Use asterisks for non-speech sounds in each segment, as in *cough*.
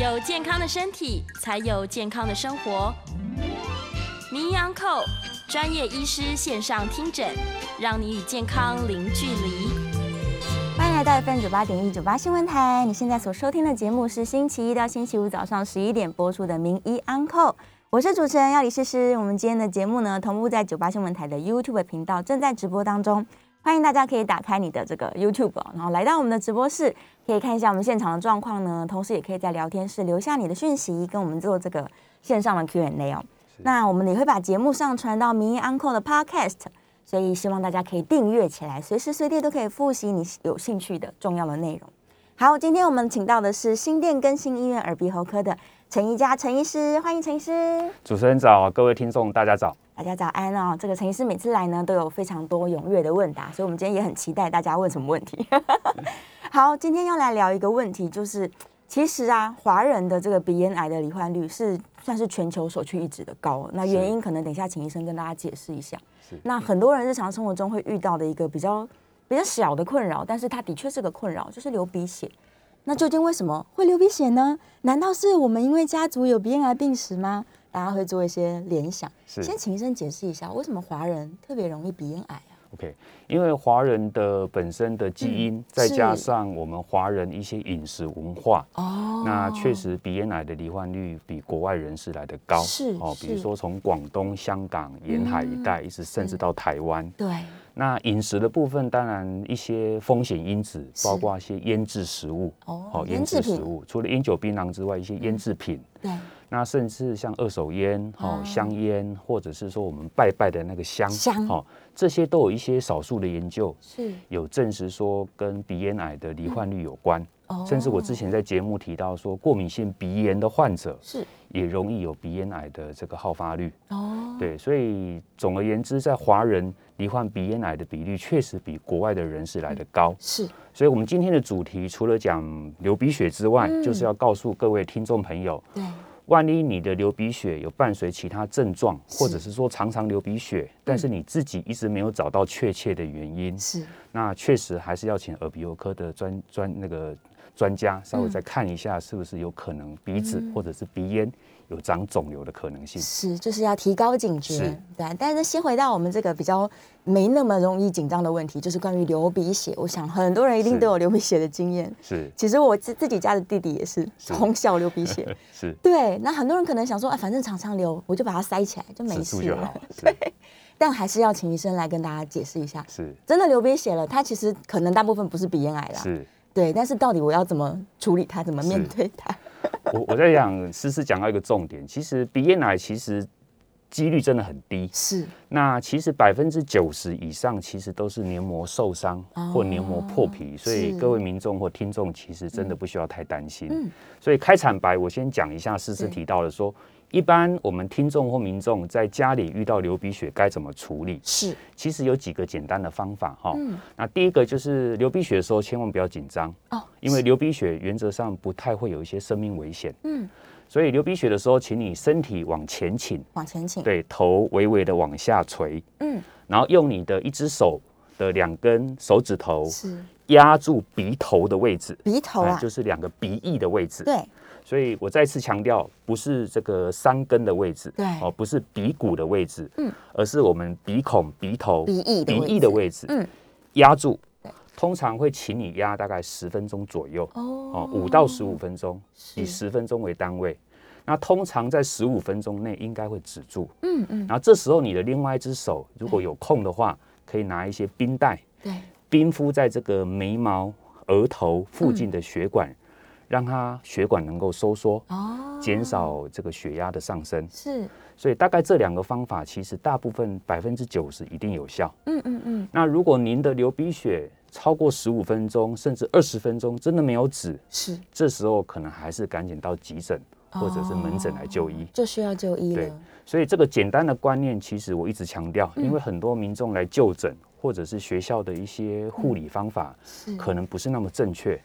有健康的身体，才有健康的生活。名医安扣专业医师线上听诊，让你与健康零距离。欢迎来到 FM 九八点一九八新闻台。你现在所收听的节目是星期一到星期五早上十一点播出的《名医安扣》，我是主持人要李诗诗。我们今天的节目呢，同步在九八新闻台的 YouTube 频道正在直播当中。欢迎大家可以打开你的这个 YouTube，然后来到我们的直播室，可以看一下我们现场的状况呢。同时也可以在聊天室留下你的讯息，跟我们做这个线上的 Q&A 哦。那我们也会把节目上传到民意 Uncle 的 Podcast，所以希望大家可以订阅起来，随时随地都可以复习你有兴趣的重要的内容。好，今天我们请到的是新店更新医院耳鼻喉科的陈怡佳陈医师，欢迎陈医师。主持人早，各位听众大家早。大家早安哦！这个陈医师每次来呢，都有非常多踊跃的问答，所以我们今天也很期待大家问什么问题。*laughs* 好，今天要来聊一个问题，就是其实啊，华人的这个鼻咽癌的罹患率是算是全球首屈一指的高。那原因可能等一下请医生跟大家解释一下。那很多人日常生活中会遇到的一个比较比较小的困扰，但是它的确是个困扰，就是流鼻血。那究竟为什么会流鼻血呢？难道是我们因为家族有鼻咽癌病史吗？大家会做一些联想。先请医生解释一下，为什么华人特别容易鼻咽癌啊？OK，因为华人的本身的基因，再加上我们华人一些饮食文化，哦，那确实鼻咽癌的罹患率比国外人士来的高。是哦，比如说从广东、香港沿海一带，一直甚至到台湾。对。那饮食的部分，当然一些风险因子，包括一些腌制食物，哦，腌制食物，除了烟酒槟榔之外，一些腌制品。对。那甚至像二手烟、哦香烟，或者是说我们拜拜的那个香，香，哦，这些都有一些少数的研究是有证实说跟鼻咽癌的罹患率有关。甚至我之前在节目提到说，过敏性鼻炎的患者是也容易有鼻咽癌的这个好发率。哦，对，所以总而言之，在华人罹患鼻咽癌的比率确实比国外的人士来的高。是，所以我们今天的主题除了讲流鼻血之外，就是要告诉各位听众朋友。对。万一你的流鼻血有伴随其他症状，或者是说常常流鼻血，但是你自己一直没有找到确切的原因，是那确实还是要请耳鼻喉科的专专那个专家稍微再看一下，是不是有可能鼻子或者是鼻咽。有长肿瘤的可能性是，就是要提高警觉，对。但是先回到我们这个比较没那么容易紧张的问题，就是关于流鼻血。我想很多人一定都有流鼻血的经验。是，其实我自自己家的弟弟也是从小流鼻血。*laughs* 是，对。那很多人可能想说，啊，反正常常流，我就把它塞起来就没事了。*laughs* 对。但还是要请医生来跟大家解释一下，是，真的流鼻血了，它其实可能大部分不是鼻咽癌啦。是。对，但是到底我要怎么处理它，怎么面对它？*laughs* 我我在想，思思讲到一个重点，其实鼻咽癌其实几率真的很低。是，那其实百分之九十以上其实都是黏膜受伤或黏膜破皮，所以各位民众或听众其实真的不需要太担心。嗯，所以开场白我先讲一下，思思提到的说。一般我们听众或民众在家里遇到流鼻血该怎么处理？是，其实有几个简单的方法哈。嗯，那第一个就是流鼻血的时候千万不要紧张哦，因为流鼻血原则上不太会有一些生命危险。嗯，所以流鼻血的时候，请你身体往前倾，往前倾，对，头微微的往下垂。嗯，然后用你的一只手的两根手指头是压住鼻头的位置，鼻头啊，就是两个鼻翼的位置。对。所以我再次强调，不是这个山根的位置，对，哦，不是鼻骨的位置，嗯，而是我们鼻孔、鼻头、鼻翼、鼻翼的位置，嗯，压住，通常会请你压大概十分钟左右，哦，五到十五分钟，以十分钟为单位，那通常在十五分钟内应该会止住，嗯嗯，然后这时候你的另外一只手如果有空的话，可以拿一些冰袋，对，冰敷在这个眉毛、额头附近的血管。让它血管能够收缩，哦，减少这个血压的上升，是，所以大概这两个方法，其实大部分百分之九十一定有效。嗯嗯嗯。那如果您的流鼻血超过十五分钟，甚至二十分钟，真的没有止，是，这时候可能还是赶紧到急诊或者是门诊来就医，就需要就医了。对，所以这个简单的观念，其实我一直强调，因为很多民众来就诊，或者是学校的一些护理方法，可能不是那么正确。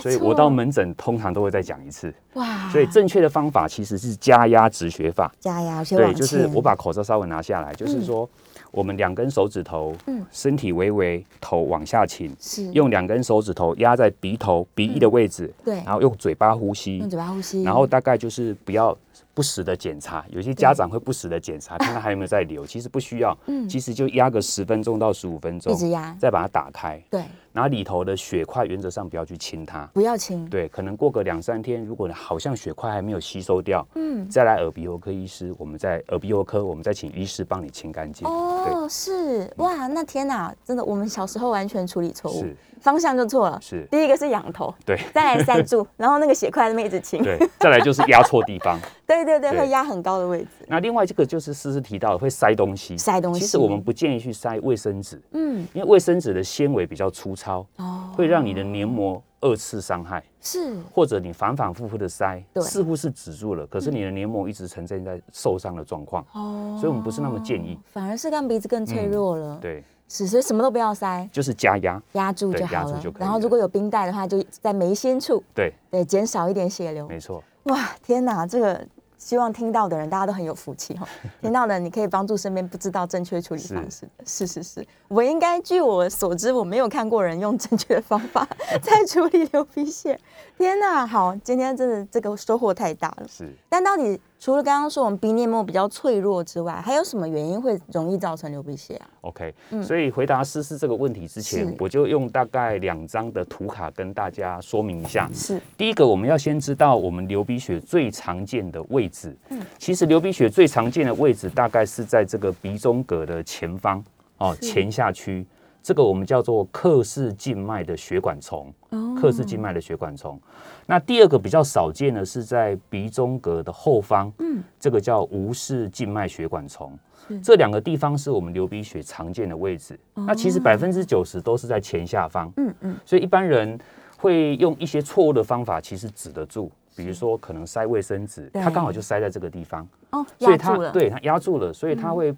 所以我到门诊通常都会再讲一次。哇！所以正确的方法其实是加压止血法。加压，对，就是我把口罩稍微拿下来，就是说我们两根手指头，嗯，身体微微，头往下倾，是用两根手指头压在鼻头鼻翼的位置，对，然后用嘴巴呼吸，用嘴巴呼吸，然后大概就是不要。不时的检查，有些家长会不时的检查，看看还有没有在流。其实不需要，*laughs* 嗯，其实就压个十分钟到十五分钟，一直压，再把它打开，对，然后里头的血块原则上不要去清它，不要清，对，可能过个两三天，如果好像血块还没有吸收掉，嗯，再来耳鼻喉科医师，我们在耳鼻喉科，我们再请医师帮你清干净。哦，是。哇，那天哪，真的，我们小时候完全处理错误。方向就错了，是。第一个是仰头，对，再来塞住，*laughs* 然后那个血块那一直清，对，再来就是压错地方，*laughs* 对对对，会压很高的位置。那另外这个就是思思提到会塞东西，塞东西，其实我们不建议去塞卫生纸，嗯，因为卫生纸的纤维比较粗糙，哦，会让你的黏膜二次伤害，是，或者你反反复复的塞，似乎是止住了，可是你的黏膜一直呈现在受伤的状况，哦，所以我们不是那么建议，反而是让鼻子更脆弱了，对。是，所以什么都不要塞，就是加压。压住就好了。然后如果有冰袋的话，就在眉心处，对。对，减少一点血流。没错。哇，天哪，这个希望听到的人大家都很有福气哈。*laughs* 听到的你可以帮助身边不知道正确处理方式的。是是是，我应该据我所知，我没有看过人用正确的方法 *laughs* 在处理流鼻血。天哪，好，今天真的这个收获太大了。是，但到底？除了刚刚说我们鼻黏膜比较脆弱之外，还有什么原因会容易造成流鼻血啊？OK，所以回答思思这个问题之前，我就用大概两张的图卡跟大家说明一下。是，第一个我们要先知道我们流鼻血最常见的位置。嗯，其实流鼻血最常见的位置大概是在这个鼻中隔的前方哦，前下区。这个我们叫做克氏静脉的血管虫，克氏静脉的血管虫。那第二个比较少见的是在鼻中隔的后方，嗯，这个叫无氏静脉血管虫。这两个地方是我们流鼻血常见的位置。那其实百分之九十都是在前下方，嗯嗯。所以一般人会用一些错误的方法，其实止得住。比如说可能塞卫生纸，它刚好就塞在这个地方，哦，所以它对它压住了，所以它会。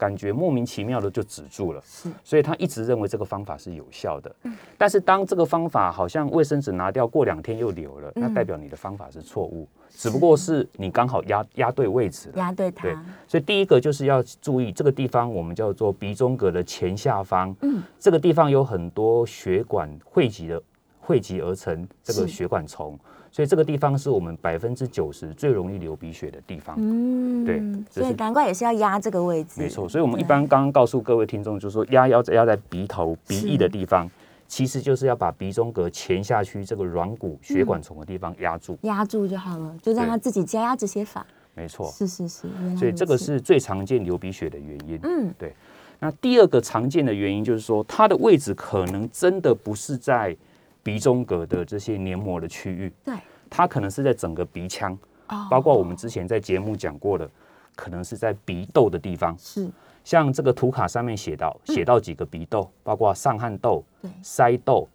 感觉莫名其妙的就止住了，所以他一直认为这个方法是有效的。嗯，但是当这个方法好像卫生纸拿掉过两天又流了，那代表你的方法是错误，只不过是你刚好压压对位置了，压对它。对，所以第一个就是要注意这个地方，我们叫做鼻中隔的前下方，嗯，这个地方有很多血管汇集的汇集而成这个血管丛。所以这个地方是我们百分之九十最容易流鼻血的地方。嗯，对，所以难怪也是要压这个位置。没错，所以我们一般刚刚告诉各位听众，就是说压要压在鼻头、鼻翼的地方，其实就是要把鼻中隔前下区这个软骨血管丛的地方压住，压住就好了，就让它自己加压这些法。没错，是是是。所以这个是最常见流鼻血的原因。嗯，对。那第二个常见的原因就是说，它的位置可能真的不是在。鼻中隔的这些黏膜的区域，对，它可能是在整个鼻腔，包括我们之前在节目讲过的，可能是在鼻窦的地方，是。像这个图卡上面写到，写到几个鼻窦，包括上颌窦、腮窦、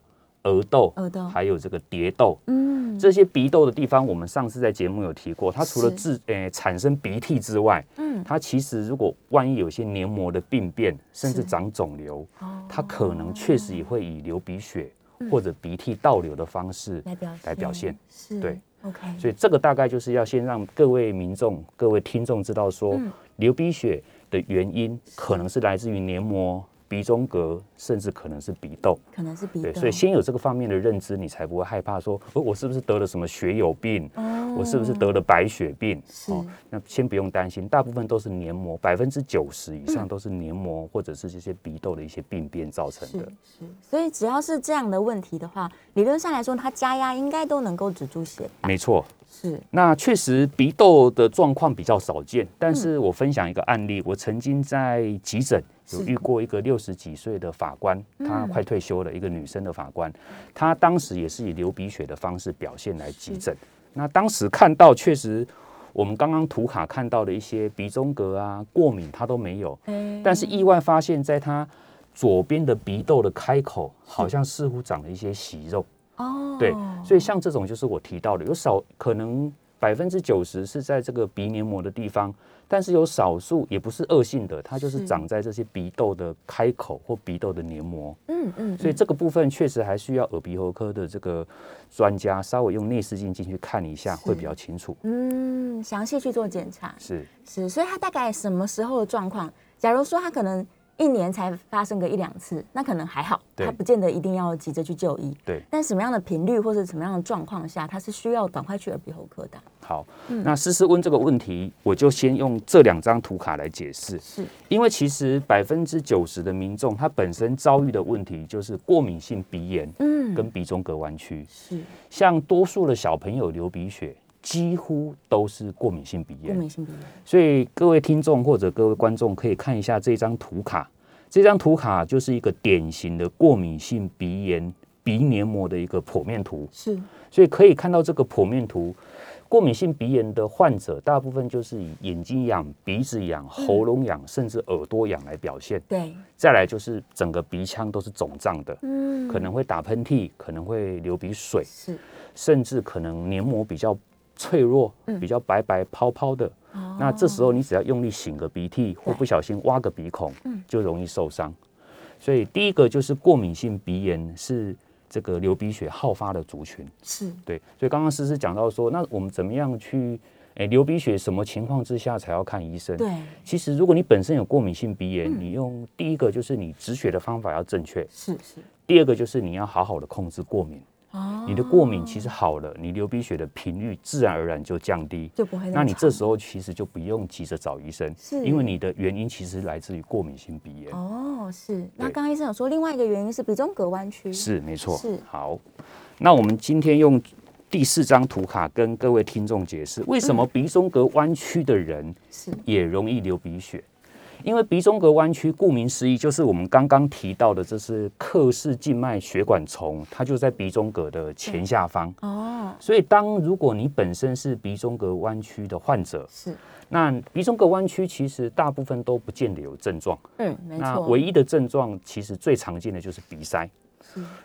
额窦、额窦，还有这个蝶窦，嗯，这些鼻窦的地方，我们上次在节目有提过，它除了治诶产生鼻涕之外，嗯，它其实如果万一有些黏膜的病变，甚至长肿瘤，它可能确实也会以流鼻血。或者鼻涕倒流的方式来表现，对，OK。所以这个大概就是要先让各位民众、各位听众知道，说流鼻血的原因可能是来自于黏膜。鼻中隔，甚至可能是鼻窦，可能是鼻窦，所以先有这个方面的认知，你才不会害怕说，哦，我是不是得了什么血友病？哦，我是不是得了白血病？哦，那先不用担心，大部分都是黏膜，百分之九十以上都是黏膜或者是这些鼻窦的一些病变造成的。是，所以只要是这样的问题的话，理论上来说，它加压应该都能够止住血。没错。是，那确实鼻窦的状况比较少见，但是我分享一个案例，我曾经在急诊有遇过一个六十几岁的法官，她快退休了，一个女生的法官，她当时也是以流鼻血的方式表现来急诊。那当时看到确实，我们刚刚图卡看到的一些鼻中隔啊、过敏，她都没有，但是意外发现，在她左边的鼻窦的开口，好像似乎长了一些息肉。哦，对，所以像这种就是我提到的，有少可能百百分之九十是在这个鼻黏膜的地方，但是有少数也不是恶性的，它就是长在这些鼻窦的开口或鼻窦的黏膜。嗯嗯，所以这个部分确实还需要耳鼻喉科的这个专家稍微用内视镜进去看一下，会比较清楚。嗯，详细去做检查。是是，所以他大概什么时候的状况？假如说他可能。一年才发生个一两次，那可能还好，他不见得一定要急着去就医。对，但什么样的频率或者什么样的状况下，他是需要赶快去耳鼻喉科的。好，那思思问这个问题，我就先用这两张图卡来解释。是，因为其实百分之九十的民众，他本身遭遇的问题就是过敏性鼻炎，嗯，跟鼻中隔弯曲。是，像多数的小朋友流鼻血。几乎都是过敏性鼻炎，过敏性鼻炎。所以各位听众或者各位观众可以看一下这张图卡，这张图卡就是一个典型的过敏性鼻炎鼻黏膜的一个剖面图。是，所以可以看到这个剖面图，过敏性鼻炎的患者大部分就是以眼睛痒、鼻子痒、喉咙痒，甚至耳朵痒来表现。对，再来就是整个鼻腔都是肿胀的，嗯，可能会打喷嚏，可能会流鼻水，是，甚至可能黏膜比较。脆弱，比较白白泡泡的，那这时候你只要用力擤个鼻涕，或不小心挖个鼻孔，就容易受伤。所以第一个就是过敏性鼻炎是这个流鼻血好发的族群，是对。所以刚刚诗诗讲到说，那我们怎么样去诶流鼻血？什么情况之下才要看医生？对，其实如果你本身有过敏性鼻炎，你用第一个就是你止血的方法要正确，是是。第二个就是你要好好的控制过敏。你的过敏其实好了，你流鼻血的频率自然而然就降低，就不会。那你这时候其实就不用急着找医生，是因为你的原因其实来自于过敏性鼻炎。哦，是。那刚刚医生有说另外一个原因是鼻中隔弯曲，是没错。是好，那我们今天用第四张图卡跟各位听众解释，为什么鼻中隔弯曲的人是也容易流鼻血。因为鼻中隔弯曲，顾名思义，就是我们刚刚提到的，这是克氏静脉血管丛，它就在鼻中隔的前下方。哦，所以当如果你本身是鼻中隔弯曲的患者，是那鼻中隔弯曲其实大部分都不见得有症状。嗯，没错。那唯一的症状，其实最常见的就是鼻塞。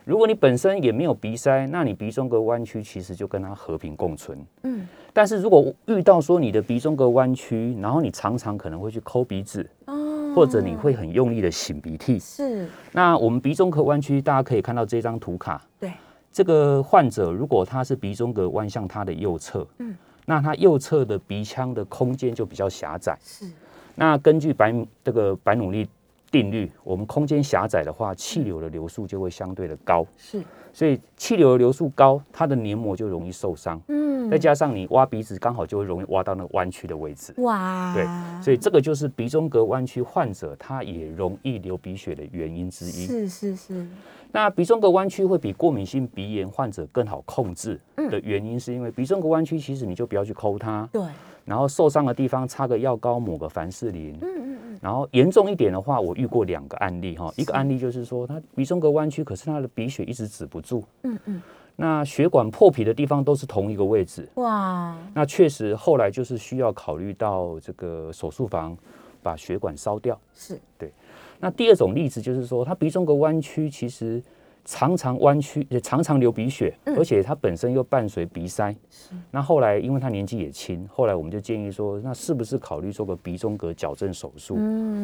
如果你本身也没有鼻塞，那你鼻中隔弯曲其实就跟它和平共存。嗯，但是如果遇到说你的鼻中隔弯曲，然后你常常可能会去抠鼻子，哦，或者你会很用力的擤鼻涕，是。那我们鼻中隔弯曲，大家可以看到这张图卡，对，这个患者如果他是鼻中隔弯向他的右侧，嗯，那他右侧的鼻腔的空间就比较狭窄，是。那根据白这个白努力。定律，我们空间狭窄的话，气流的流速就会相对的高。是，所以气流的流速高，它的黏膜就容易受伤。嗯，再加上你挖鼻子，刚好就会容易挖到那个弯曲的位置。哇，对，所以这个就是鼻中隔弯曲患者，他也容易流鼻血的原因之一。是是是。那鼻中隔弯曲会比过敏性鼻炎患者更好控制的原因，是因为鼻中隔弯曲其实你就不要去抠它。对。然后受伤的地方擦个药膏，抹个凡士林。嗯嗯嗯。然后严重一点的话，我遇过两个案例哈。一个案例就是说，他鼻中隔弯曲，可是他的鼻血一直止不住。嗯嗯。那血管破皮的地方都是同一个位置。哇。那确实后来就是需要考虑到这个手术房把血管烧掉。是。对。那第二种例子就是说，他鼻中隔弯曲，其实。常常弯曲，也常常流鼻血，而且他本身又伴随鼻塞。那后来，因为他年纪也轻，后来我们就建议说，那是不是考虑做个鼻中隔矫正手术，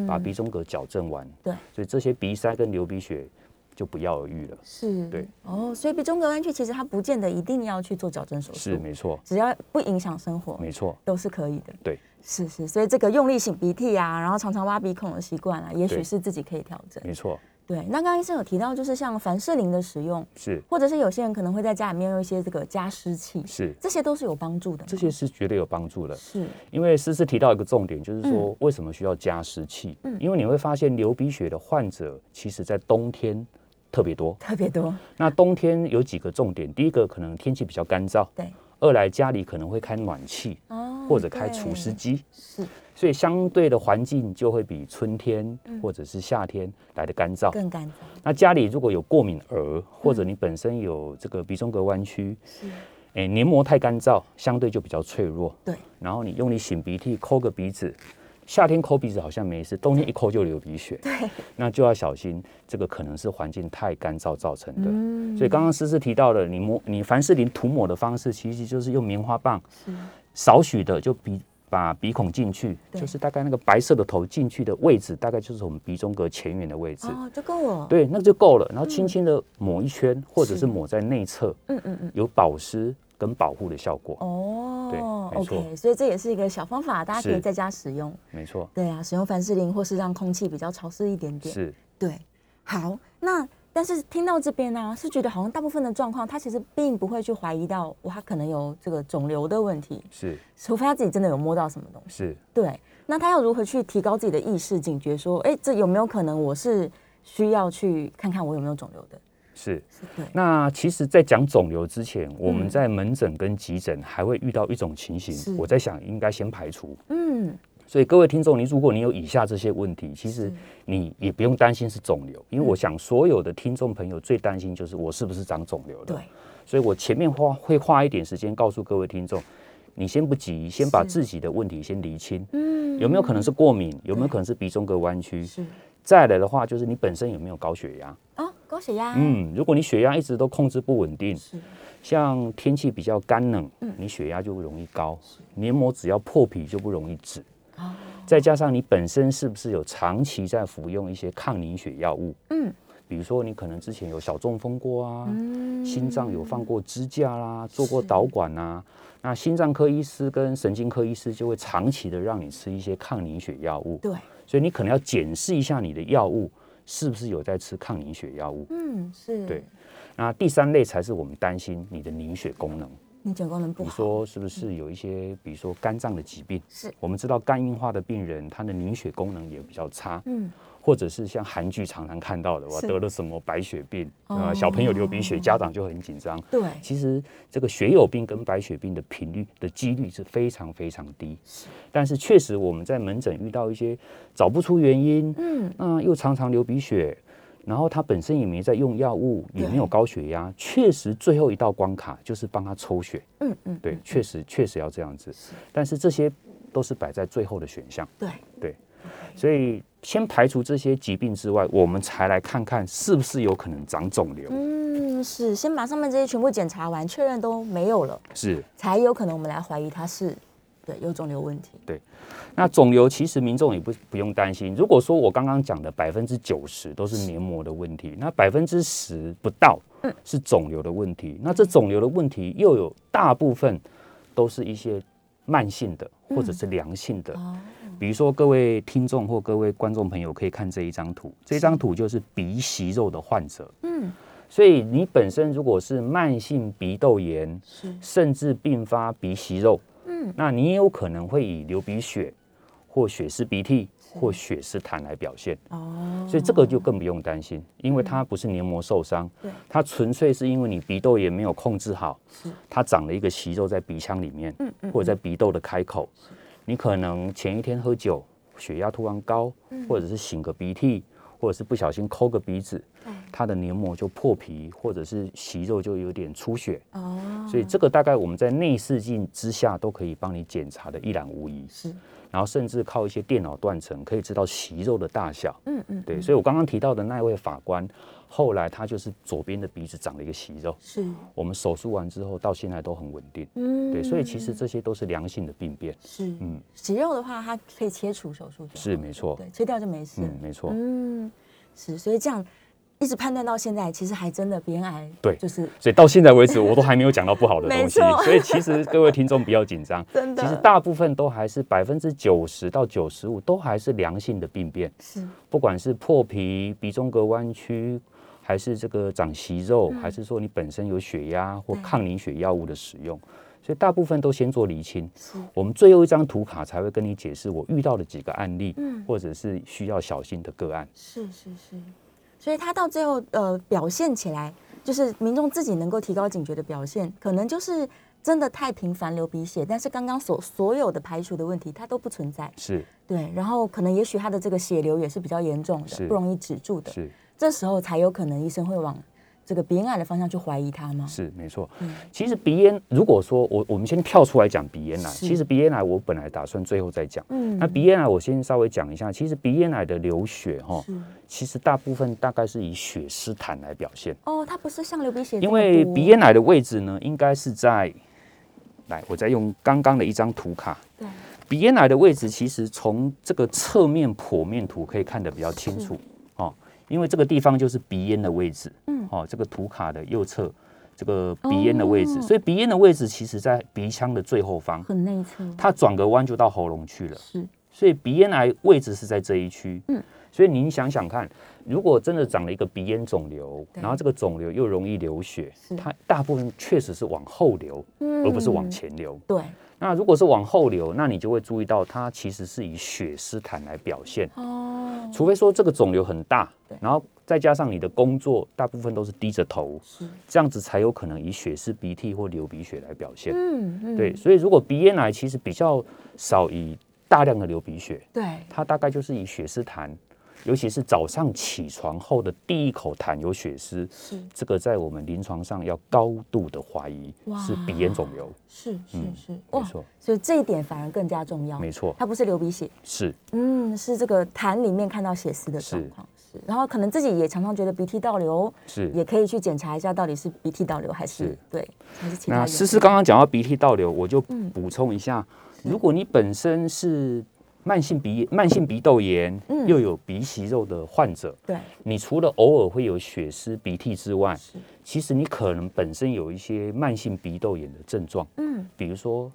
把鼻中隔矫正完？对，所以这些鼻塞跟流鼻血就不药而愈了。是，对。哦，所以鼻中隔弯曲其实它不见得一定要去做矫正手术，是没错，只要不影响生活，没错，都是可以的。对，是是，所以这个用力擤鼻涕啊，然后常常挖鼻孔的习惯啊，也许是自己可以调整。没错。对，那刚刚医生有提到，就是像凡士林的使用，是，或者是有些人可能会在家里面用一些这个加湿器，是，这些都是有帮助的。这些是绝对有帮助的，是。因为诗诗提到一个重点，就是说为什么需要加湿器？嗯，因为你会发现流鼻血的患者，其实在冬天特别多，特别多。那冬天有几个重点，第一个可能天气比较干燥，对。二来家里可能会开暖气，哦，或者开除湿机，是。所以相对的环境就会比春天或者是夏天来的干燥，更干燥。那家里如果有过敏儿，或者你本身有这个鼻中隔弯曲，哎，黏膜太干燥，相对就比较脆弱。对。然后你用力擤鼻涕，抠个鼻子，夏天抠鼻子好像没事，冬天一抠就流鼻血。对。那就要小心，这个可能是环境太干燥造成的。嗯。所以刚刚思思提到了，你抹你凡士林涂抹的方式，其实就是用棉花棒。少许的就鼻把鼻孔进去，就是大概那个白色的头进去的位置，大概就是我们鼻中隔前缘的位置，哦，就够了。对，那就够了。然后轻轻的抹一圈，或者是抹在内侧，嗯嗯嗯，有保湿跟保护的效果。哦，对，OK，所以这也是一个小方法，大家可以在家使用。没错。对啊，使用凡士林，或是让空气比较潮湿一点点。是。对，好，那。但是听到这边呢，是觉得好像大部分的状况，他其实并不会去怀疑到，哇，他可能有这个肿瘤的问题。是，除非他自己真的有摸到什么东西。是，对。那他要如何去提高自己的意识警觉？说，哎，这有没有可能我是需要去看看我有没有肿瘤的？是，对。那其实，在讲肿瘤之前，我们在门诊跟急诊还会遇到一种情形，我在想应该先排除。嗯。所以各位听众，你如果你有以下这些问题，其实你也不用担心是肿瘤，因为我想所有的听众朋友最担心就是我是不是长肿瘤了。对，所以我前面花会花一点时间告诉各位听众，你先不急，先把自己的问题先厘清。嗯，有没有可能是过敏？有没有可能是鼻中隔弯曲？是。再来的话，就是你本身有没有高血压？啊，高血压。嗯，如果你血压一直都控制不稳定，是。像天气比较干冷，嗯，你血压就容易高，黏膜只要破皮就不容易止。再加上你本身是不是有长期在服用一些抗凝血药物？嗯，比如说你可能之前有小中风过啊，心脏有放过支架啦，做过导管啊，那心脏科医师跟神经科医师就会长期的让你吃一些抗凝血药物。对，所以你可能要检视一下你的药物是不是有在吃抗凝血药物。嗯，是对。那第三类才是我们担心你的凝血功能。功能不好，你说是不是有一些，比如说肝脏的疾病？是，我们知道肝硬化的病人，他的凝血功能也比较差。嗯，或者是像韩剧常常看到的，我得了什么白血病啊，小朋友流鼻血，家长就很紧张。对，其实这个血友病跟白血病的频率的几率是非常非常低。是，但是确实我们在门诊遇到一些找不出原因，嗯，那又常常流鼻血。然后他本身也没在用药物，也没有高血压，确实最后一道关卡就是帮他抽血。嗯嗯，对，确实确实要这样子。但是这些都是摆在最后的选项。对对，所以先排除这些疾病之外，我们才来看看是不是有可能长肿瘤。嗯，是，先把上面这些全部检查完，确认都没有了，是，才有可能我们来怀疑他是。对，有肿瘤问题。对，那肿瘤其实民众也不不用担心。如果说我刚刚讲的百分之九十都是黏膜的问题，那百分之十不到是肿瘤的问题。那这肿瘤的问题又有大部分都是一些慢性的或者是良性的。比如说各位听众或各位观众朋友可以看这一张图，这张图就是鼻息肉的患者。嗯，所以你本身如果是慢性鼻窦炎，甚至并发鼻息肉。嗯，那你也有可能会以流鼻血，或血丝鼻涕，或血丝痰来表现。哦，所以这个就更不用担心，因为它不是黏膜受伤，对，它纯粹是因为你鼻窦炎没有控制好，是。它长了一个息肉在鼻腔里面，嗯嗯，或者在鼻窦的开口，你可能前一天喝酒，血压突然高，或者是擤个鼻涕。或者是不小心抠个鼻子，它的黏膜就破皮，或者是息肉就有点出血。哦，所以这个大概我们在内视镜之下都可以帮你检查的一览无遗。是，然后甚至靠一些电脑断层可以知道息肉的大小。嗯嗯，对，所以我刚刚提到的那位法官。后来他就是左边的鼻子长了一个息肉，是。我们手术完之后到现在都很稳定，嗯，对，所以其实这些都是良性的病变，是，嗯，息肉的话，它可以切除手术，是没错，对，切掉就没事，嗯，没错，嗯，是，所以这样。一直判断到现在，其实还真的鼻咽癌。对，就是。所以到现在为止，我都还没有讲到不好的 *laughs* 东西。所以其实各位听众不要紧张。*laughs* 真的。其实大部分都还是百分之九十到九十五都还是良性的病变。是。不管是破皮、鼻中隔弯曲，还是这个长息肉，还是说你本身有血压或抗凝血药物的使用，所以大部分都先做厘清。是。我们最后一张图卡才会跟你解释我遇到的几个案例，嗯，或者是需要小心的个案。是是是。所以他到最后，呃，表现起来就是民众自己能够提高警觉的表现，可能就是真的太频繁流鼻血，但是刚刚所所有的排除的问题，它都不存在。是，对，然后可能也许他的这个血流也是比较严重的，不容易止住的。是，这时候才有可能医生会往。这个鼻咽癌的方向去怀疑它吗？是没错。嗯，其实鼻咽，如果说我我们先跳出来讲鼻咽癌，其实鼻咽癌我本来打算最后再讲。嗯，那鼻咽癌我先稍微讲一下，其实鼻咽癌的流血哈，其实大部分大概是以血丝痰来表现。哦，它不是像流鼻血。因为鼻咽癌的位置呢，应该是在来，我再用刚刚的一张图卡。对，鼻咽癌的位置其实从这个侧面剖面图可以看得比较清楚哦，因为这个地方就是鼻咽的位置。嗯，哦，这个图卡的右侧这个鼻咽的位置，所以鼻咽的位置其实在鼻腔的最后方，很内侧。它转个弯就到喉咙去了。是，所以鼻咽癌位置是在这一区。嗯，所以您想想看，如果真的长了一个鼻咽肿瘤，然后这个肿瘤又容易流血，它大部分确实是往后流，而不是往前流。对。那如果是往后流，那你就会注意到它其实是以血丝痰来表现。哦。除非说这个肿瘤很大，然后再加上你的工作大部分都是低着头，是这样子才有可能以血丝鼻涕或流鼻血来表现。嗯嗯。对，所以如果鼻咽癌其实比较少以大量的流鼻血，对，它大概就是以血丝痰。尤其是早上起床后的第一口痰有血丝，是这个在我们临床上要高度的怀疑是鼻咽肿瘤，是是是，没错，所以这一点反而更加重要，没错，它不是流鼻血，是，嗯，是这个痰里面看到血丝的状况，是，然后可能自己也常常觉得鼻涕倒流，是，也可以去检查一下到底是鼻涕倒流还是对，还是其他。那思思刚刚讲到鼻涕倒流，我就补充一下，如果你本身是。慢性鼻慢性鼻窦炎，嗯。又有鼻息肉的患者，对，你除了偶尔会有血丝、鼻涕之外，其实你可能本身有一些慢性鼻窦炎的症状，嗯，比如说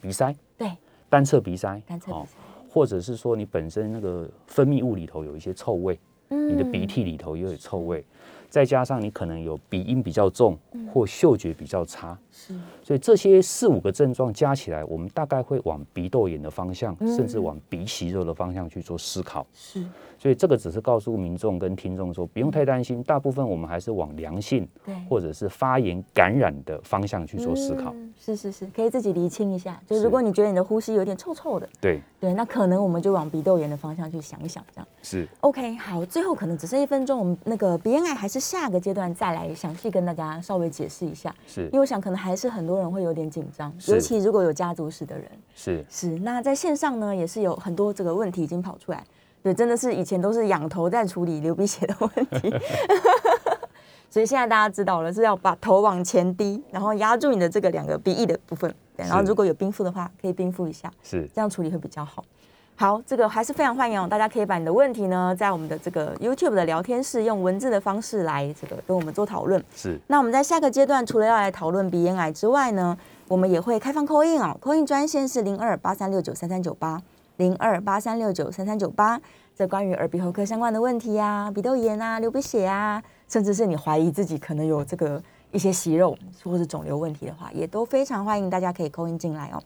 鼻塞，对，单侧鼻塞，单侧鼻塞，或者是说你本身那个分泌物里头有一些臭味，嗯，你的鼻涕里头又有臭味。再加上你可能有鼻音比较重，或嗅觉比较差，是，所以这些四五个症状加起来，我们大概会往鼻窦炎的方向，甚至往鼻息肉的方向去做思考。是。所以这个只是告诉民众跟听众说，不用太担心，大部分我们还是往良性，对，或者是发炎感染的方向去做思考。是是是，可以自己厘清一下。就如果你觉得你的呼吸有点臭臭的，对对，那可能我们就往鼻窦炎的方向去想一想，这样是 OK。好，最后可能只剩一分钟，我们那个鼻咽癌还是下个阶段再来详细跟大家稍微解释一下。是，因为我想可能还是很多人会有点紧张，尤其如果有家族史的人。是是，那在线上呢，也是有很多这个问题已经跑出来。对，真的是以前都是仰头在处理流鼻血的问题，*laughs* 所以现在大家知道了是要把头往前低，然后压住你的这个两个鼻翼的部分，然后如果有冰敷的话，可以冰敷一下，是这样处理会比较好。好，这个还是非常欢迎哦，大家可以把你的问题呢，在我们的这个 YouTube 的聊天室用文字的方式来这个跟我们做讨论。是，那我们在下个阶段除了要来讨论鼻咽癌之外呢，我们也会开放 call in 哦，call in 专线是零二八三六九三三九八。零二八三六九三三九八，这关于耳鼻喉科相关的问题啊，鼻窦炎啊，流鼻血啊，甚至是你怀疑自己可能有这个一些息肉或者肿瘤问题的话，也都非常欢迎大家可以扣音进来哦。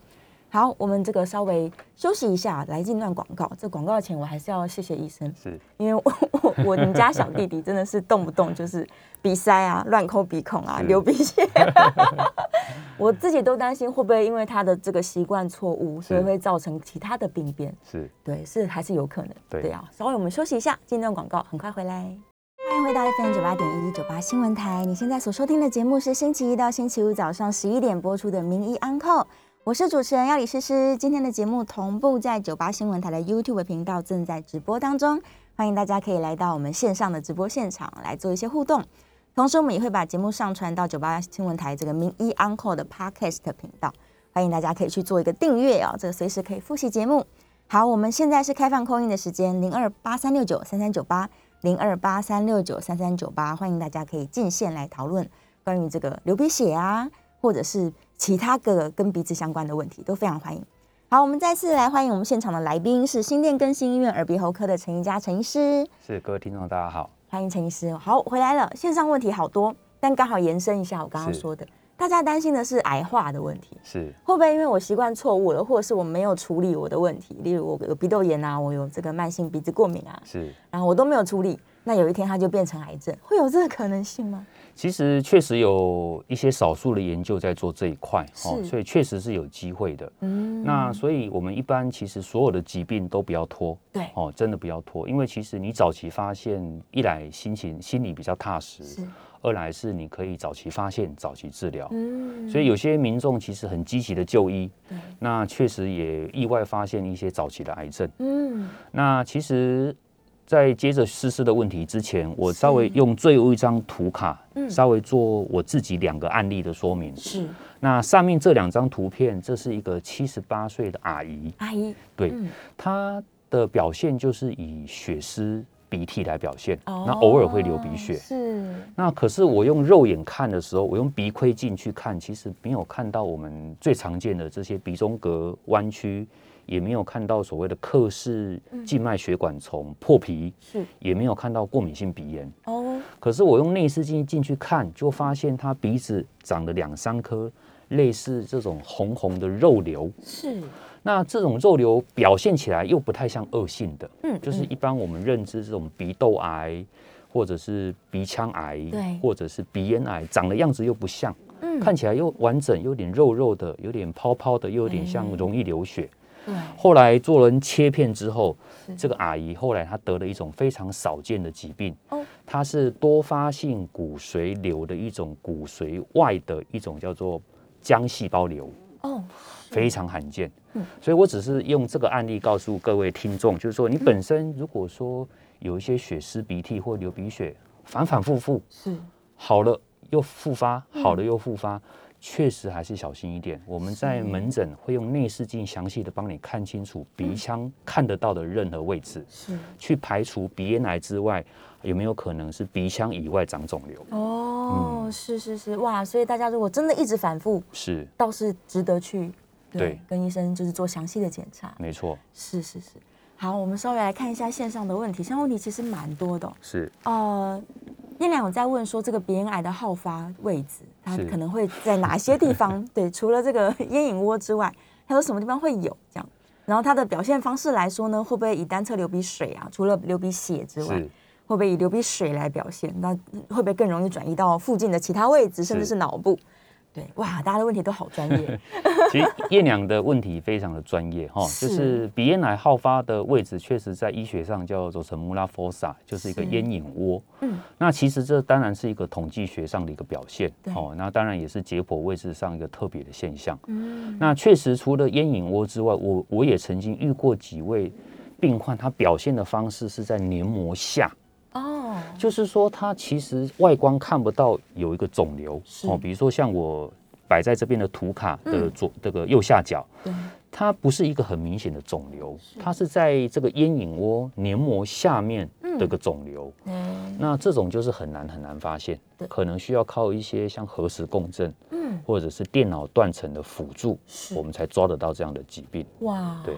好，我们这个稍微休息一下，来进段广告。这广告前我还是要谢谢医生，是因为我我我们家小弟弟真的是动不动就是鼻塞啊、乱抠鼻孔啊、流鼻血，*laughs* 我自己都担心会不会因为他的这个习惯错误，所以会造成其他的病变。是对，是还是有可能。对啊，稍微我们休息一下，进段广告，很快回来。欢迎回到 FM 九八点一九八新闻台，你现在所收听的节目是星期一到星期五早上十一点播出的《名医安扣》。我是主持人要李诗诗，今天的节目同步在九八新闻台的 YouTube 频道正在直播当中，欢迎大家可以来到我们线上的直播现场来做一些互动。同时，我们也会把节目上传到九八新闻台这个名医 Uncle 的 Podcast 频道，欢迎大家可以去做一个订阅哦，这个随时可以复习节目。好，我们现在是开放扣印的时间，零二八三六九三三九八，零二八三六九三三九八，欢迎大家可以进线来讨论关于这个流鼻血啊，或者是。其他个跟鼻子相关的问题都非常欢迎。好，我们再次来欢迎我们现场的来宾是新店更新医院耳鼻喉科的陈一佳陈医师。是各位听众大家好，欢迎陈医师。好，回来了。线上问题好多，但刚好延伸一下我刚刚说的，大家担心的是癌化的问题，是会不会因为我习惯错误了，或者是我没有处理我的问题，例如我有鼻窦炎啊，我有这个慢性鼻子过敏啊，是，然后我都没有处理，那有一天它就变成癌症，会有这个可能性吗？其实确实有一些少数的研究在做这一块，哦，所以确实是有机会的。嗯，那所以我们一般其实所有的疾病都不要拖，对，哦，真的不要拖，因为其实你早期发现，一来心情心里比较踏实，二来是你可以早期发现、早期治疗。嗯，所以有些民众其实很积极的就医，那确实也意外发现一些早期的癌症。嗯，那其实。在接着思思的问题之前，我稍微用最后一张图卡，稍微做我自己两个案例的说明。是，那上面这两张图片，这是一个七十八岁的阿姨，阿姨，对，她的表现就是以血丝。鼻涕来表现，那偶尔会流鼻血。是，那可是我用肉眼看的时候，我用鼻窥镜去看，其实没有看到我们最常见的这些鼻中隔弯曲，也没有看到所谓的克氏静脉血管丛破皮，是，也没有看到过敏性鼻炎。哦，可是我用内视镜进去看，就发现他鼻子长了两三颗类似这种红红的肉瘤。是。那这种肉瘤表现起来又不太像恶性的，嗯，就是一般我们认知这种鼻窦癌，或者是鼻腔癌，对，或者是鼻咽癌，长的样子又不像，嗯，看起来又完整，有点肉肉的，有点泡泡的，又有点像容易流血。对，后来做人切片之后，这个阿姨后来她得了一种非常少见的疾病，哦，它是多发性骨髓瘤的一种骨髓外的一种叫做浆细胞瘤，哦。非常罕见，嗯，所以我只是用这个案例告诉各位听众，就是说，你本身如果说有一些血丝、鼻涕或流鼻血，反反复复，是。好了又复发，好了又复发，确实还是小心一点。我们在门诊会用内视镜详细的帮你看清楚鼻腔看得到的任何位置，是去排除鼻咽癌之外，有没有可能是鼻腔以外长肿瘤？哦，是是是，哇！所以大家如果真的一直反复，是倒是值得去。对，跟医生就是做详细的检查。没错，是是是。好，我们稍微来看一下线上的问题。线上问题其实蛮多的。是。呃，燕良有在问说，这个鼻咽癌的好发位置，它可能会在哪些地方？*laughs* 对，除了这个 *laughs* 咽隐窝之外，还有什么地方会有这样？然后它的表现方式来说呢，会不会以单侧流鼻水啊？除了流鼻血之外，会不会以流鼻水来表现？那会不会更容易转移到附近的其他位置，甚至是脑部？对，哇，大家的问题都好专业。*laughs* 其实燕娘的问题非常的专业哈，就是鼻咽癌好发的位置，确实在医学上叫做什么拉佛萨，就是一个咽隐窝。嗯，那其实这当然是一个统计学上的一个表现哦，那当然也是解剖位置上一个特别的现象。嗯，那确实除了咽隐窝之外，我我也曾经遇过几位病患，他表现的方式是在黏膜下。哦，就是说，它其实外观看不到有一个肿瘤哦，比如说像我摆在这边的图卡的左这个右下角，它不是一个很明显的肿瘤，它是在这个咽隐窝黏膜下面的个肿瘤。嗯，那这种就是很难很难发现，可能需要靠一些像核磁共振，嗯，或者是电脑断层的辅助，我们才抓得到这样的疾病。哇，对。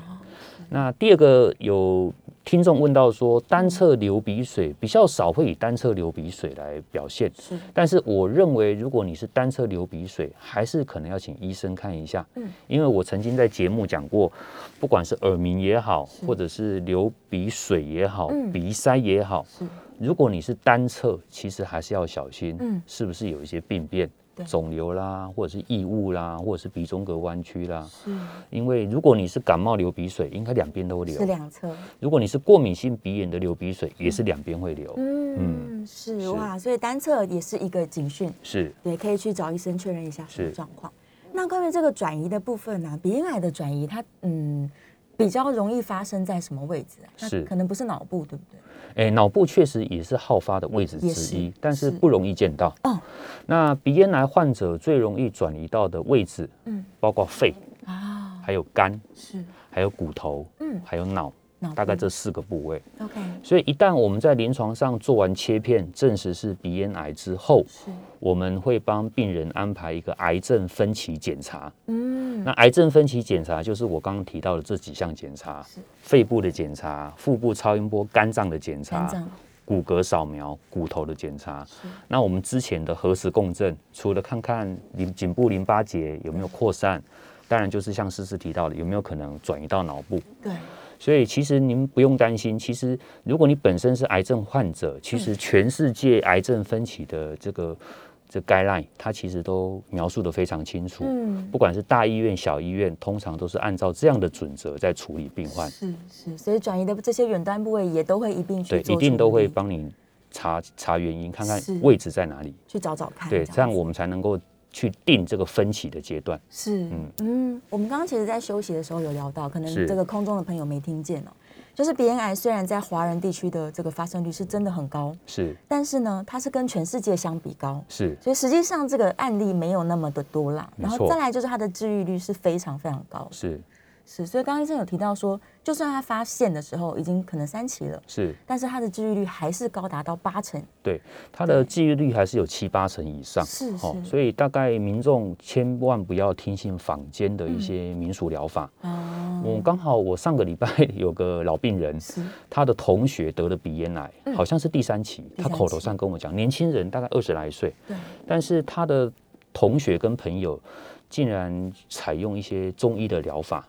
那第二个有。听众问到说，单侧流鼻水比较少，会以单侧流鼻水来表现。是，但是我认为，如果你是单侧流鼻水，还是可能要请医生看一下。嗯，因为我曾经在节目讲过，不管是耳鸣也好，或者是流鼻水也好，鼻塞也好，如果你是单侧，其实还是要小心，嗯，是不是有一些病变？肿瘤啦，或者是异物啦，或者是鼻中隔弯曲啦。是，因为如果你是感冒流鼻水，应该两边都流。是两侧。如果你是过敏性鼻炎的流鼻水，也是两边会流。嗯，是哇，所以单侧也是一个警讯。是，对，可以去找医生确认一下什么状况。那关于这个转移的部分呢？鼻咽癌的转移，它嗯比较容易发生在什么位置啊？是，可能不是脑部，对不对？哎，脑部确实也是好发的位置之一，但是不容易见到。哦，那鼻咽癌患者最容易转移到的位置，嗯，包括肺啊，还有肝，是，还有骨头，嗯，还有脑。大概这四个部位，OK。所以一旦我们在临床上做完切片，证实是鼻咽癌之后，我们会帮病人安排一个癌症分期检查。嗯，那癌症分期检查就是我刚刚提到的这几项检查：肺部的检查、腹部超音波、肝脏的检查、骨骼扫描、骨头的检查。那我们之前的核磁共振，除了看看颈颈部淋巴结有没有扩散，当然就是像诗诗提到的，有没有可能转移到脑部。对。所以其实您不用担心。其实如果你本身是癌症患者，其实全世界癌症分歧的这个这 guideline，它其实都描述的非常清楚。嗯，不管是大医院、小医院，通常都是按照这样的准则在处理病患。是是，所以转移的这些远端部位也都会一并去对，一定都会帮你查查原因，看看位置在哪里，去找找看。对，这样我们才能够。去定这个分歧的阶段。是，嗯。嗯，我们刚刚其实，在休息的时候有聊到，可能这个空中的朋友没听见哦，就是鼻咽癌虽然在华人地区的这个发生率是真的很高，是，但是呢，它是跟全世界相比高，是，所以实际上这个案例没有那么的多啦。然后再来就是它的治愈率是非常非常高，是。是，所以刚刚医生有提到说，就算他发现的时候已经可能三期了，是，但是他的治愈率还是高达到八成。对，他的治愈率还是有七八成以上。是是。所以大概民众千万不要听信坊间的一些民俗疗法。哦。我刚好我上个礼拜 *laughs* 有个老病人，他的同学得了鼻咽癌，好像是第三期。他口头上跟我讲，年轻人大概二十来岁。对。但是他的同学跟朋友。竟然采用一些中医的疗法，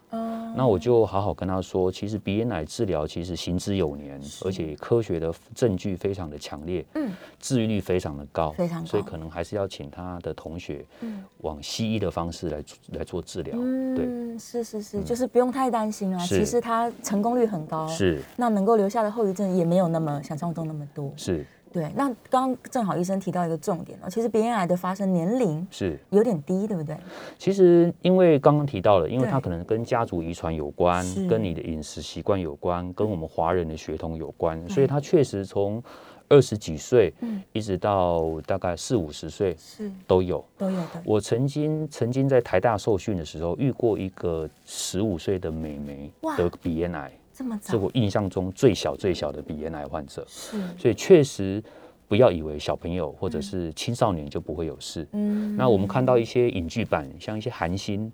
那我就好好跟他说，其实鼻咽癌治疗其实行之有年，而且科学的证据非常的强烈，嗯，治愈率非常的高，非常高，所以可能还是要请他的同学，嗯，往西医的方式来来做治疗，对，是是是，就是不用太担心啊，其实他成功率很高，是，那能够留下的后遗症也没有那么想象中那么多，是。对，那刚刚正好医生提到一个重点哦，其实鼻咽癌的发生年龄是有点低，对不对？其实因为刚刚提到了，因为它可能跟家族遗传有关，跟你的饮食习惯有关，跟我们华人的血统有关，所以它确实从二十几岁，嗯，一直到大概四五十岁是都有都有的。我曾经曾经在台大受训的时候遇过一个十五岁的美眉得鼻咽癌。这么早，是我印象中最小最小的鼻咽癌患者，是，所以确实不要以为小朋友或者是青少年就不会有事。嗯，那我们看到一些影剧版，像一些韩星。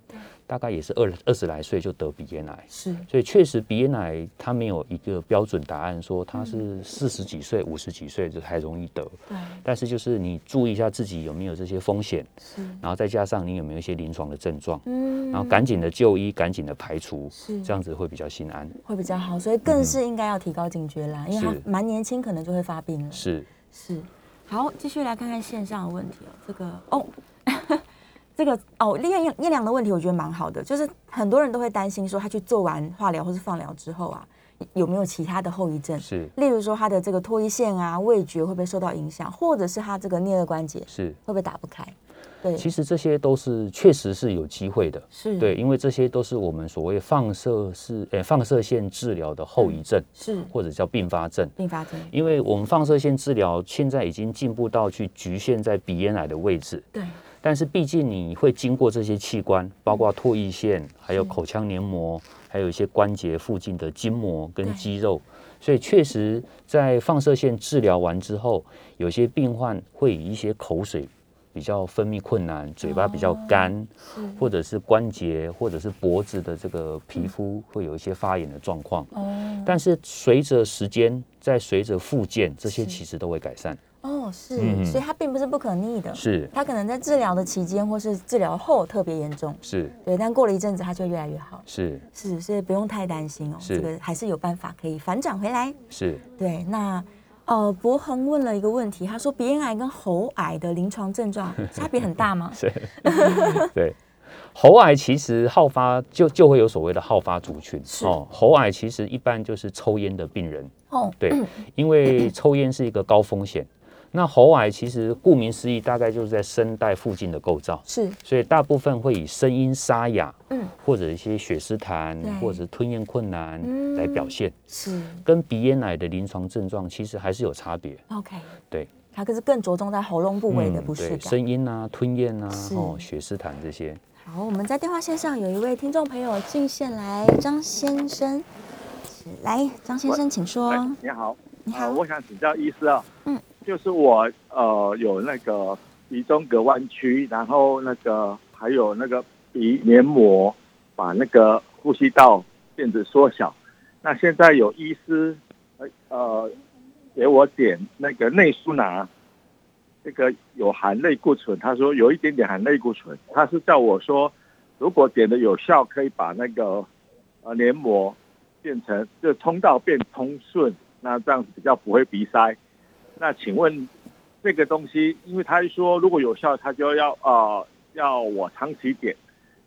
大概也是二二十来岁就得鼻咽癌，是，所以确实鼻咽癌它没有一个标准答案，说它是四十几岁、五十几岁就才容易得。对，但是就是你注意一下自己有没有这些风险，是，然后再加上你有没有一些临床的症状，嗯，然后赶紧的就医，赶紧的排除，是，这样子会比较心安，会比较好。所以更是应该要提高警觉啦，因为他蛮年轻，可能就会发病了。是。是，好，继续来看看线上的问题哦，这个哦。这个哦，验验良的问题，我觉得蛮好的，就是很多人都会担心说，他去做完化疗或是放疗之后啊，有没有其他的后遗症？是，例如说他的这个唾液腺啊、味觉会不会受到影响，或者是他这个颞颌关节是会不会打不开？对，其实这些都是确实是有机会的，是对，因为这些都是我们所谓放射式诶放射线治疗的后遗症，是或者叫并发症。并发症，因为我们放射线治疗现在已经进步到去局限在鼻咽癌的位置，对。但是毕竟你会经过这些器官，包括唾液腺，还有口腔黏膜，还有一些关节附近的筋膜跟肌肉，所以确实在放射线治疗完之后，有些病患会以一些口水比较分泌困难，嘴巴比较干，或者是关节或者是脖子的这个皮肤会有一些发炎的状况。哦，但是随着时间，在随着复健，这些其实都会改善。哦，是，所以它并不是不可逆的，是。它可能在治疗的期间或是治疗后特别严重，是。对，但过了一阵子它就越来越好，是。是，所以不用太担心哦，这个还是有办法可以反转回来，是。对。那呃，博恒问了一个问题，他说鼻咽癌跟喉癌的临床症状 *laughs* 差别很大吗？是，*laughs* 对，喉癌其实好发就就会有所谓的好发族群哦，喉癌其实一般就是抽烟的病人。哦，对，*laughs* 因为抽烟是一个高风险。那喉癌其实顾名思义，大概就是在声带附近的构造，是，所以大部分会以声音沙哑，嗯，或者一些血丝痰，或者吞咽困难来表现，是，跟鼻咽癌的临床症状其实还是有差别。OK，对，它可是更着重在喉咙部位的不适感，声音啊、吞咽啊、哦、血丝痰这些。好，我们在电话线上有一位听众朋友进线来，张先生，来，张先生请说。你好，你好，我想请教医师啊，嗯。就是我呃有那个鼻中隔弯曲，然后那个还有那个鼻黏膜把那个呼吸道变得缩小。那现在有医师呃呃给我点那个内舒拿，这个有含类固醇，他说有一点点含类固醇，他是叫我说如果点的有效，可以把那个呃黏膜变成就通道变通顺，那这样子比较不会鼻塞。那请问这个东西，因为他说如果有效，他就要呃要我长期点。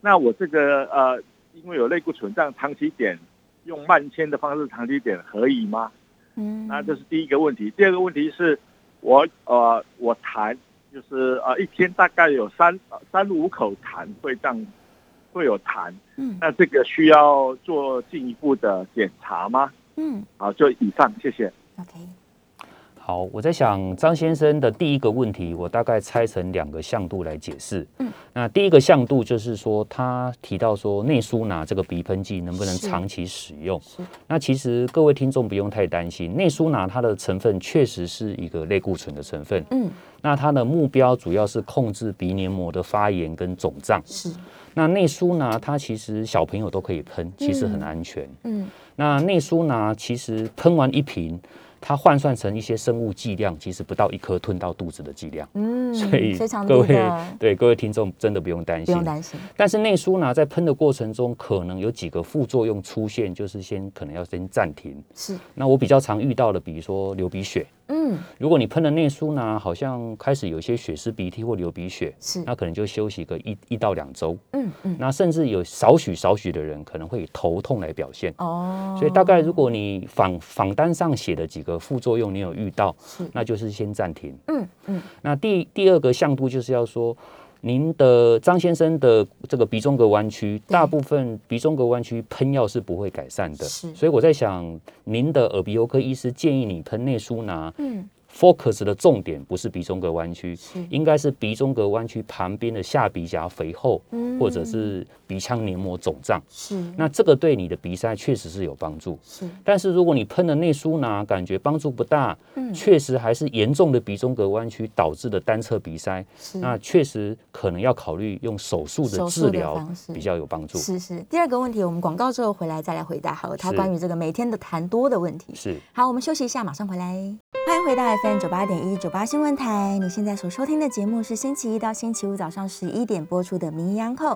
那我这个呃，因为有类固醇，这样长期点用慢签的方式长期点可以吗？嗯，那这是第一个问题。第二个问题是，我呃我痰就是呃一天大概有三三五口痰会这样会有痰。嗯，那这个需要做进一步的检查吗？嗯，好，就以上，谢谢。OK。好，我在想张先生的第一个问题，我大概拆成两个向度来解释。嗯，那第一个向度就是说，他提到说内舒拿这个鼻喷剂能不能长期使用？那其实各位听众不用太担心，内舒拿它的成分确实是一个类固醇的成分。嗯，那它的目标主要是控制鼻黏膜的发炎跟肿胀。是，那内舒拿它其实小朋友都可以喷，其实很安全。嗯，那内舒拿其实喷完一瓶。它换算成一些生物剂量，其实不到一颗吞到肚子的剂量，嗯，所以各位对各位听众真的不用担心，不用担心。但是内舒拿在喷的过程中，可能有几个副作用出现，就是先可能要先暂停。是，那我比较常遇到的，比如说流鼻血。嗯，如果你喷了内舒呢，好像开始有些血丝鼻涕或流鼻血，是，那可能就休息个一一到两周。嗯嗯，那甚至有少许少许的人可能会以头痛来表现。哦，所以大概如果你访访单上写的几个副作用你有遇到，是，那就是先暂停。嗯嗯，那第第二个向度就是要说。您的张先生的这个鼻中隔弯曲，大部分鼻中隔弯曲喷药是不会改善的，所以我在想，您的耳鼻喉科医师建议你喷内舒拿。嗯。Focus 的重点不是鼻中隔弯曲，应该是鼻中隔弯曲旁边的下鼻颊肥厚，或者是鼻腔黏膜肿胀。是，那这个对你的鼻塞确实是有帮助。是，但是如果你喷了内舒拿感觉帮助不大，嗯，确实还是严重的鼻中隔弯曲导致的单侧鼻塞，那确实可能要考虑用手术的治疗比较有帮助。是是。第二个问题，我们广告之后回来再来回答。好，他关于这个每天的痰多的问题。是。好，我们休息一下，马上回来。欢迎回到 FM 九八点一九八新闻台。你现在所收听的节目是星期一到星期五早上十一点播出的《名医央叩》，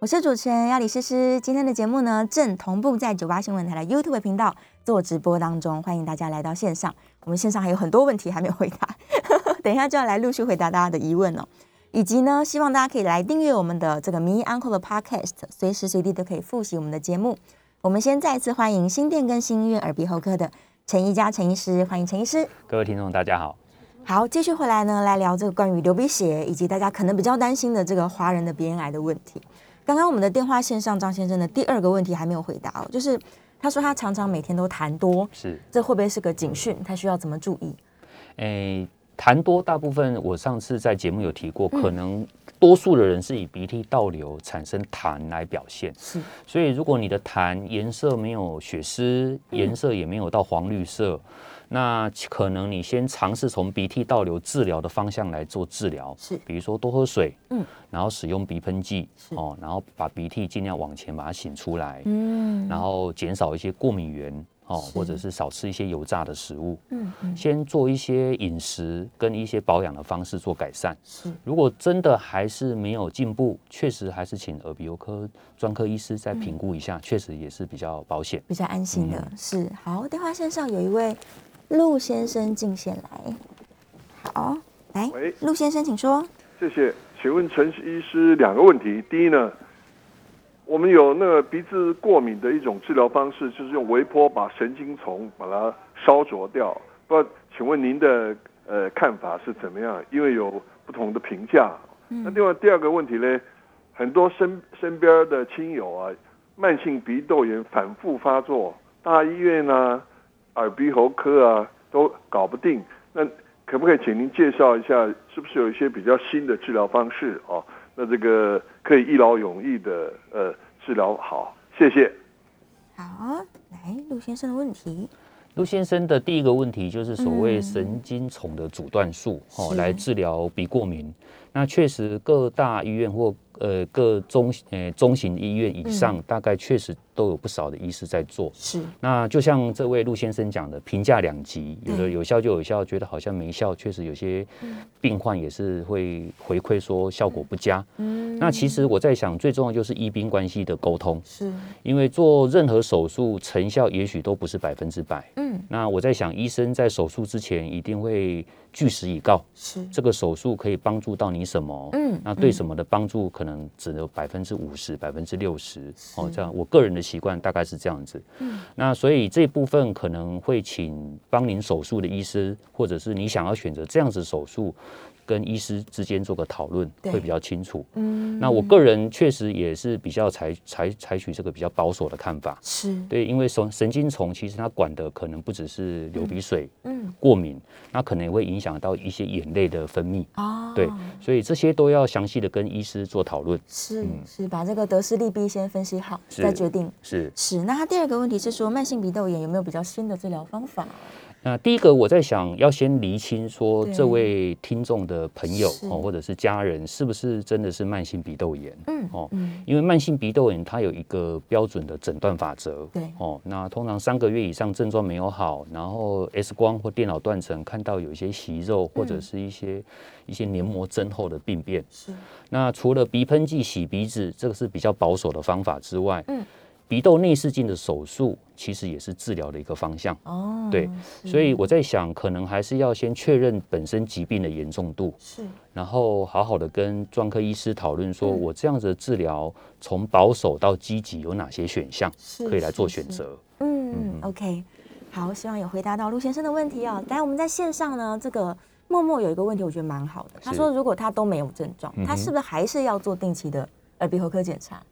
我是主持人要李诗诗。今天的节目呢，正同步在九八新闻台的 YouTube 频道做直播当中，欢迎大家来到线上。我们线上还有很多问题还没有回答，*laughs* 等一下就要来陆续回答大家的疑问哦。以及呢，希望大家可以来订阅我们的这个《名医 Uncle》的 Podcast，随时随地都可以复习我们的节目。我们先再次欢迎新店跟新医院耳鼻喉科的。陈一佳陈医师，欢迎陈医师。各位听众，大家好。好，继续回来呢，来聊这个关于流鼻血以及大家可能比较担心的这个华人的鼻咽癌的问题。刚刚我们的电话线上张先生的第二个问题还没有回答哦，就是他说他常常每天都痰多，是这会不会是个警讯？他需要怎么注意？诶，痰多大部分我上次在节目有提过，可能。多数的人是以鼻涕倒流产生痰来表现，是。所以如果你的痰颜色没有血丝，颜色也没有到黄绿色，那可能你先尝试从鼻涕倒流治疗的方向来做治疗，是。比如说多喝水，嗯，然后使用鼻喷剂，哦，然后把鼻涕尽量往前把它擤出来，嗯，然后减少一些过敏源。哦，或者是少吃一些油炸的食物，嗯嗯，先做一些饮食跟一些保养的方式做改善。是，如果真的还是没有进步，确实还是请耳鼻喉科专科医师再评估一下，确实也是比较保险、比较安心的。是，好，电话线上有一位陆先生进线来，好，来，喂，陆先生，请说。谢谢，请问陈医师两个问题，第一呢？我们有那个鼻子过敏的一种治疗方式，就是用微波把神经丛把它烧灼掉。不，请问您的呃看法是怎么样？因为有不同的评价。那另外第二个问题呢，很多身身边的亲友啊，慢性鼻窦炎反复发作，大医院啊、耳鼻喉科啊都搞不定。那可不可以请您介绍一下，是不是有一些比较新的治疗方式哦？那这个可以一劳永逸的呃治疗好，谢谢。好，来陆先生的问题。陆先生的第一个问题就是所谓神经丛的阻断术，哦，来治疗鼻过敏。那确实各大医院或呃各中呃中型医院以上，大概确实。都有不少的医师在做，是那就像这位陆先生讲的，评价两极，有的有效就有效，觉得好像没效，确实有些病患也是会回馈说效果不佳。嗯，那其实我在想，最重要就是医病关系的沟通，是因为做任何手术成效也许都不是百分之百。嗯，那我在想，医生在手术之前一定会据实以告，是这个手术可以帮助到你什么？嗯，那对什么的帮助可能只有百分之五十、百分之六十。哦，这样我个人的。习惯大概是这样子，嗯，那所以这部分可能会请帮您手术的医师，或者是你想要选择这样子手术，跟医师之间做个讨论，对会比较清楚。嗯那我个人确实也是比较采采采取这个比较保守的看法。是对，因为神神经虫其实它管的可能不只是流鼻水、嗯过敏，那可能也会影响到一些眼泪的分泌。哦对，所以这些都要详细的跟医师做讨论。是嗯是把这个得失利弊先分析好，再决定。是，是，那他第二个问题是说，慢性鼻窦炎有没有比较新的治疗方法？那第一个我在想要先厘清说对。这位听众的朋友哦，或者是家人是不是真的是慢性鼻窦炎？嗯哦，嗯，因为慢性鼻窦炎它有一个标准的诊断法则，对哦，那通常三个月以上症状没有好，然后 X 光或电脑断层看到有一些息肉或者是一些、一些黏膜增厚的病变，是。那除了鼻喷剂、洗鼻子，这个是比较保守的方法之外，嗯鼻窦内视镜的手术其实也是治疗的一个方向。哦，对所以我在想，可能还是要先确认本身疾病的严重度，是然后好好的跟专科医师讨论，说嗯我这样子的治疗从保守到积极有哪些选项可以来做选择。嗯，OK，好，希望有回答到陆先生的问题哦。来，我们在线上呢，这个默默有一个问题，我觉得蛮好的。他是说，如果他都没有症状，他是不是还是要做定期的耳鼻喉科检查？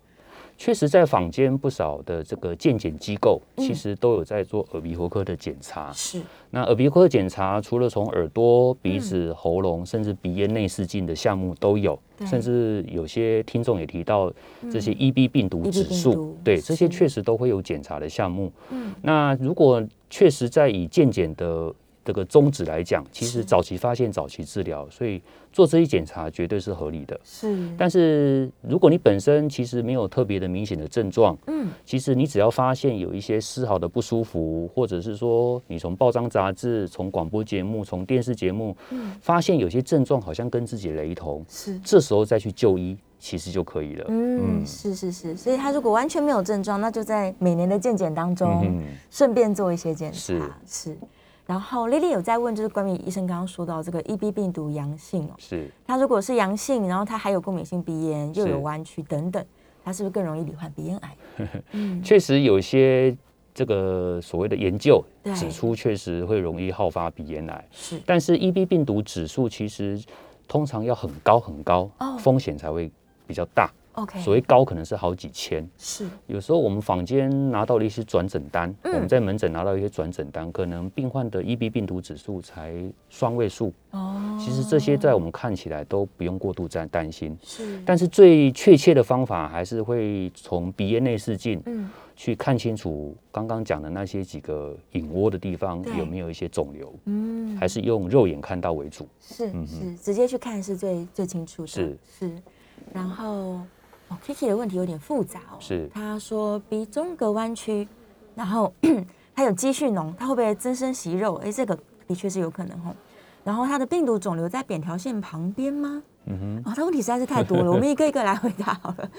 确实，在坊间不少的这个健检机构，嗯。其实都有在做耳鼻喉科的检查。是。那耳鼻喉科检查除了从耳朵、鼻嗯。子、喉咙，甚至鼻咽内视镜的项目都有，甚至有些听众也提到这些 EB 病毒指数，对，这些是。确实都会有检查的项目。嗯。那如果确实在以健检的这个宗旨来讲，其实早期发现、早期治疗，所以做这些检查绝对是合理的。是，但是如果你本身其实没有特别的明显的症状，嗯其实你只要发现有一些丝毫的不舒服，或者是说你从报章杂志、从广播节目、从电视节目，嗯发现有些症状好像跟自己雷同，是。这时候再去就医，其实就可以了。嗯，嗯是是是，所以他如果完全没有症状，那就在每年的健检当中，嗯顺便做一些检查。是是。然后丽丽有在问，就是关于医生刚刚说到这个 EB 病毒阳性哦，是他如果是阳性，然后他还有过敏性鼻炎，又有弯曲等等，他是不是更容易罹患鼻咽癌？*laughs* 嗯，确实有些这个所谓的研究对指出，确实会容易好发鼻咽癌。是但是 EB 病毒指数其实通常要很高很高，哦风险才会比较大。OK，所谓高可能是好几千，是。有时候我们坊间拿到了一些转诊单，嗯。我们在门诊拿到一些转诊单，可能病患的 EB 病毒指数才双位数。哦，其实这些在我们看起来都不用过度担担心，是，但是最确切的方法还是会从鼻咽内视镜嗯。去看清楚刚刚讲的那些几个隐窝的地方有没有一些肿瘤，嗯，还是用肉眼看到为主。是嗯是直接去看是最最清楚的，是。是，然后哦，Kiki 的问题有点复杂哦，是他说鼻中隔弯曲，然后 *clears throat* 他有积蓄脓，他会不会增生息肉？哎，这个的确是有可能哦。然后他的病毒肿瘤在扁条线旁边吗？嗯哼哦，他问题实在是太多了，我们一个一个来回答好了。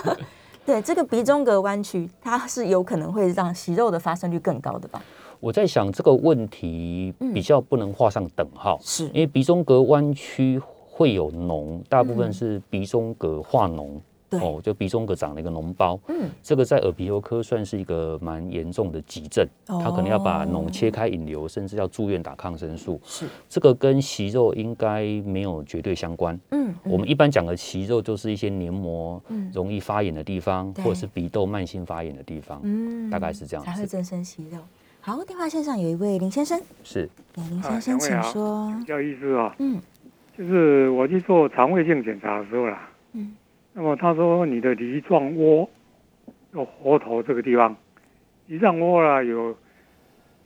*laughs* 对，这个鼻中隔弯曲，它是有可能会让息肉的发生率更高的吧？我在想这个问题嗯比较不能画上等号，是因为鼻中隔弯曲会有脓，大部分嗯是鼻中隔化脓。对哦，就鼻中隔长了一个脓包，嗯，这个在耳鼻喉科算是一个蛮严重的急症，他可能要把脓切开引流，甚至要住院打抗生素。是，这个跟息肉应该没有绝对相关。嗯，我们一般讲的息肉就是一些黏膜嗯容易发炎的地方，对或者是鼻窦慢性发炎的地方，嗯大概是这样子。才会增生息肉。好，电话线上有一位林先生，是对林啊先生，请说。叫医师啊，嗯就是我去做肠胃镜检查的时候啦，嗯，那么他说你的梨状窝有活头这个地方，梨状窝啦有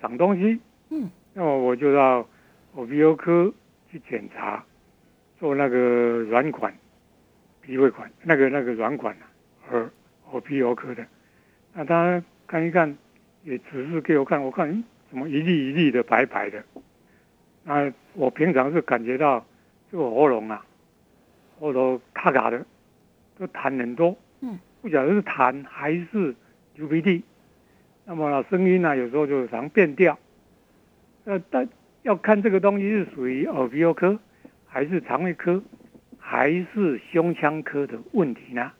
长东西，嗯，那么我就到耳鼻喉科去检查，做那个软管鼻胃管，那个那个软管啊，耳耳鼻喉科的，那他看一看，也只是给我看，我看嗯怎么一粒一粒的白白的，那我平常是感觉到这个喉咙啊，喉咙卡卡的，都痰很多，嗯，不晓得是痰还是流鼻涕，那么呢声音呢有时候就常变调，呃，但要看这个东西是属于耳鼻喉科，还是肠胃科，还是胸腔科的问题呢？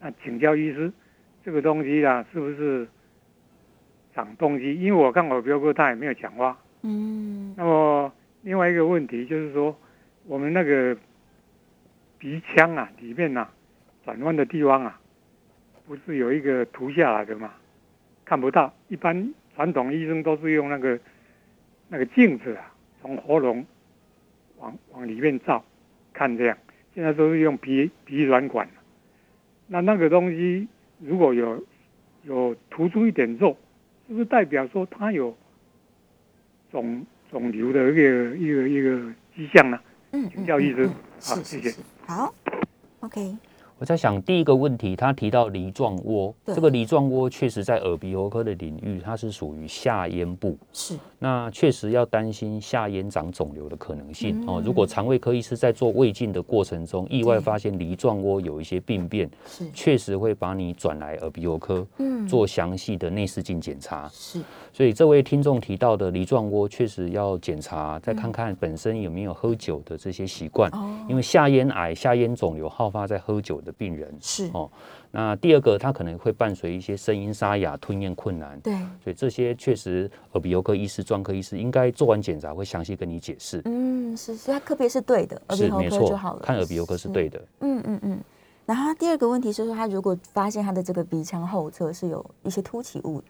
那请教医师，这个东西啊是不是长东西？因为我看耳鼻喉科他也没有讲话。嗯那么另外一个问题就是说，我们那个鼻腔啊里面呐、转弯的地方啊，不是有一个涂下来的吗？看不到，一般传统医生都是用那个那个镜子啊，从喉咙往往里面照看这样。现在都是用鼻鼻软管，那那个东西如果有有突出一点肉，是不是代表说它有肿肿瘤的一个一个一个迹象呢？嗯，请教医生。好，谢谢。好，OK，我在想第一个问题，他提到梨状窝，这个梨状窝确实在耳鼻喉科的领域，它是属于下咽部。是那确实要担心下咽长肿瘤的可能性、嗯哦。如果肠胃科医师在做胃镜的过程中，意外发现梨状窝有一些病变，是，确实会把你转来耳鼻喉科嗯，做详细的内视镜检查。是所以这位听众提到的梨状窝，确实要检查，再嗯看看本身有没有喝酒的这些习惯。哦，因为下咽癌、下咽肿瘤好发在喝酒的病人。是哦那第二个，他可能会伴随一些声音沙哑、吞咽困难。对，所以这些确实耳鼻喉科医师、专科医师应该做完检查会详细跟你解释。嗯，是，所以它特别是对的，耳鼻喉是没错科就好了，，看耳鼻喉科是对的。嗯嗯嗯。然后第二个问题是说，他如果发现他的这个鼻腔后侧是有一些凸起物，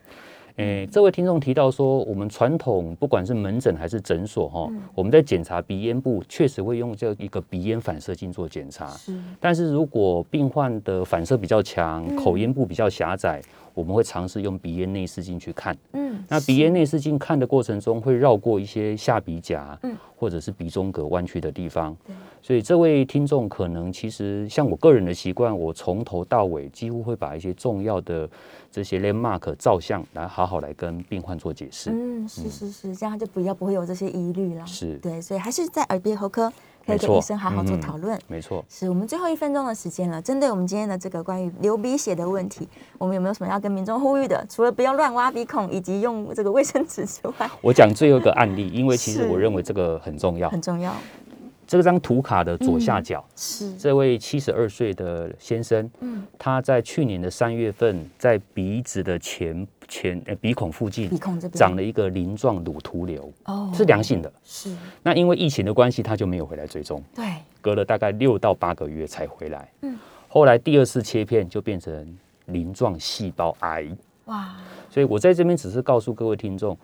诶，这位听众提到说，我们传统不管是门诊还是诊所哈，嗯。我们在检查鼻咽部确实会用这一个鼻咽反射镜做检查。是。但是如果病患的反射比较强，嗯。口咽部比较狭窄，我们会尝试用鼻咽内视镜去看。嗯，那鼻咽内视镜看的过程中，会绕过一些下鼻夹，嗯。或者是鼻中隔弯曲的地方。对。所以这位听众可能其实像我个人的习惯，我从头到尾几乎会把一些重要的这些 landmark 照相来好好来跟病患做解释。嗯，是是是，这样就比较不会有这些疑虑了。是对，所以还是在耳鼻喉科可以跟医生好好做嗯讨论。没错，是我们最后一分钟的时间了，针对我们今天的这个关于流鼻血的问题，我们有没有什么要跟民众呼吁的？除了不要乱挖鼻孔，以及用这个卫生纸之外，我讲最后一个案例，因为其实我认为这个很重要。很重要。这张图卡的左下嗯角，是，这位七十二岁的先生，嗯，他在去年的三月份，在鼻子的前前呃鼻孔附近鼻孔这边。长了一个鳞状乳突瘤，哦。是良性的。是，那因为疫情的关系，他就没有回来追踪，对，隔了大概六到八个月才回来。嗯，后来第二次切片就变成鳞状细胞癌，哇，所以我在这边只是告诉各位听众，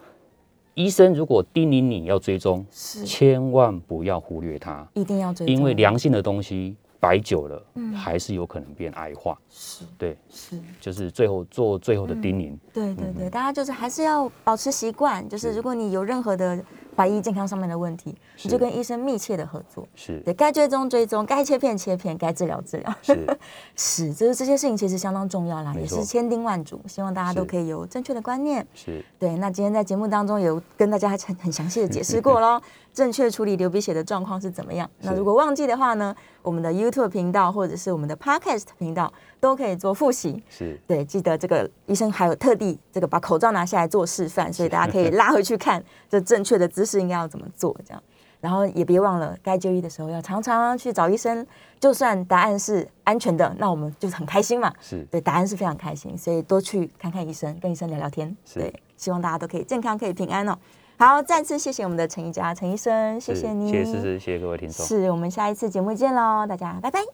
医生如果叮咛你要追踪，千万不要忽略它，一定要追踪，因为良性的东西摆久了，嗯。还是有可能变癌化。是对，是，就是最后做最后的叮咛。对对对，大家就是还是要保持习惯，就是是。如果你有任何的怀疑健康上面的问题，你就跟医生密切的合作。是。对该追踪追踪，该切片切片，该治疗治疗。是，*laughs* 是，就是这些事情其实相当重要啦，也是千叮万嘱，希望大家都可以有正确的观念。是。对，那今天在节目当中有跟大家很很详细的解释过喽，*laughs* 正确处理流鼻血的状况是怎么样。那如果忘记的话呢，我们的 YouTube 频道或者是我们的 Podcast 频道都可以做复习。是对，记得这个医生还有特地这个把口罩拿下来做示范，所以大家可以拉回去看这正确的姿势应该要怎么做，这样。然后也别忘了，该就医的时候要常常去找医生，就算答案是安全的，那我们就是很开心嘛。是对，答案是非常开心，所以多去看看医生，跟医生聊聊天。对，希望大家都可以健康，可以平安哦。好，再次谢谢我们的陈一佳陈医生，谢谢你，谢谢思思，谢谢各位听众。是我们下一次节目见喽，大家拜拜。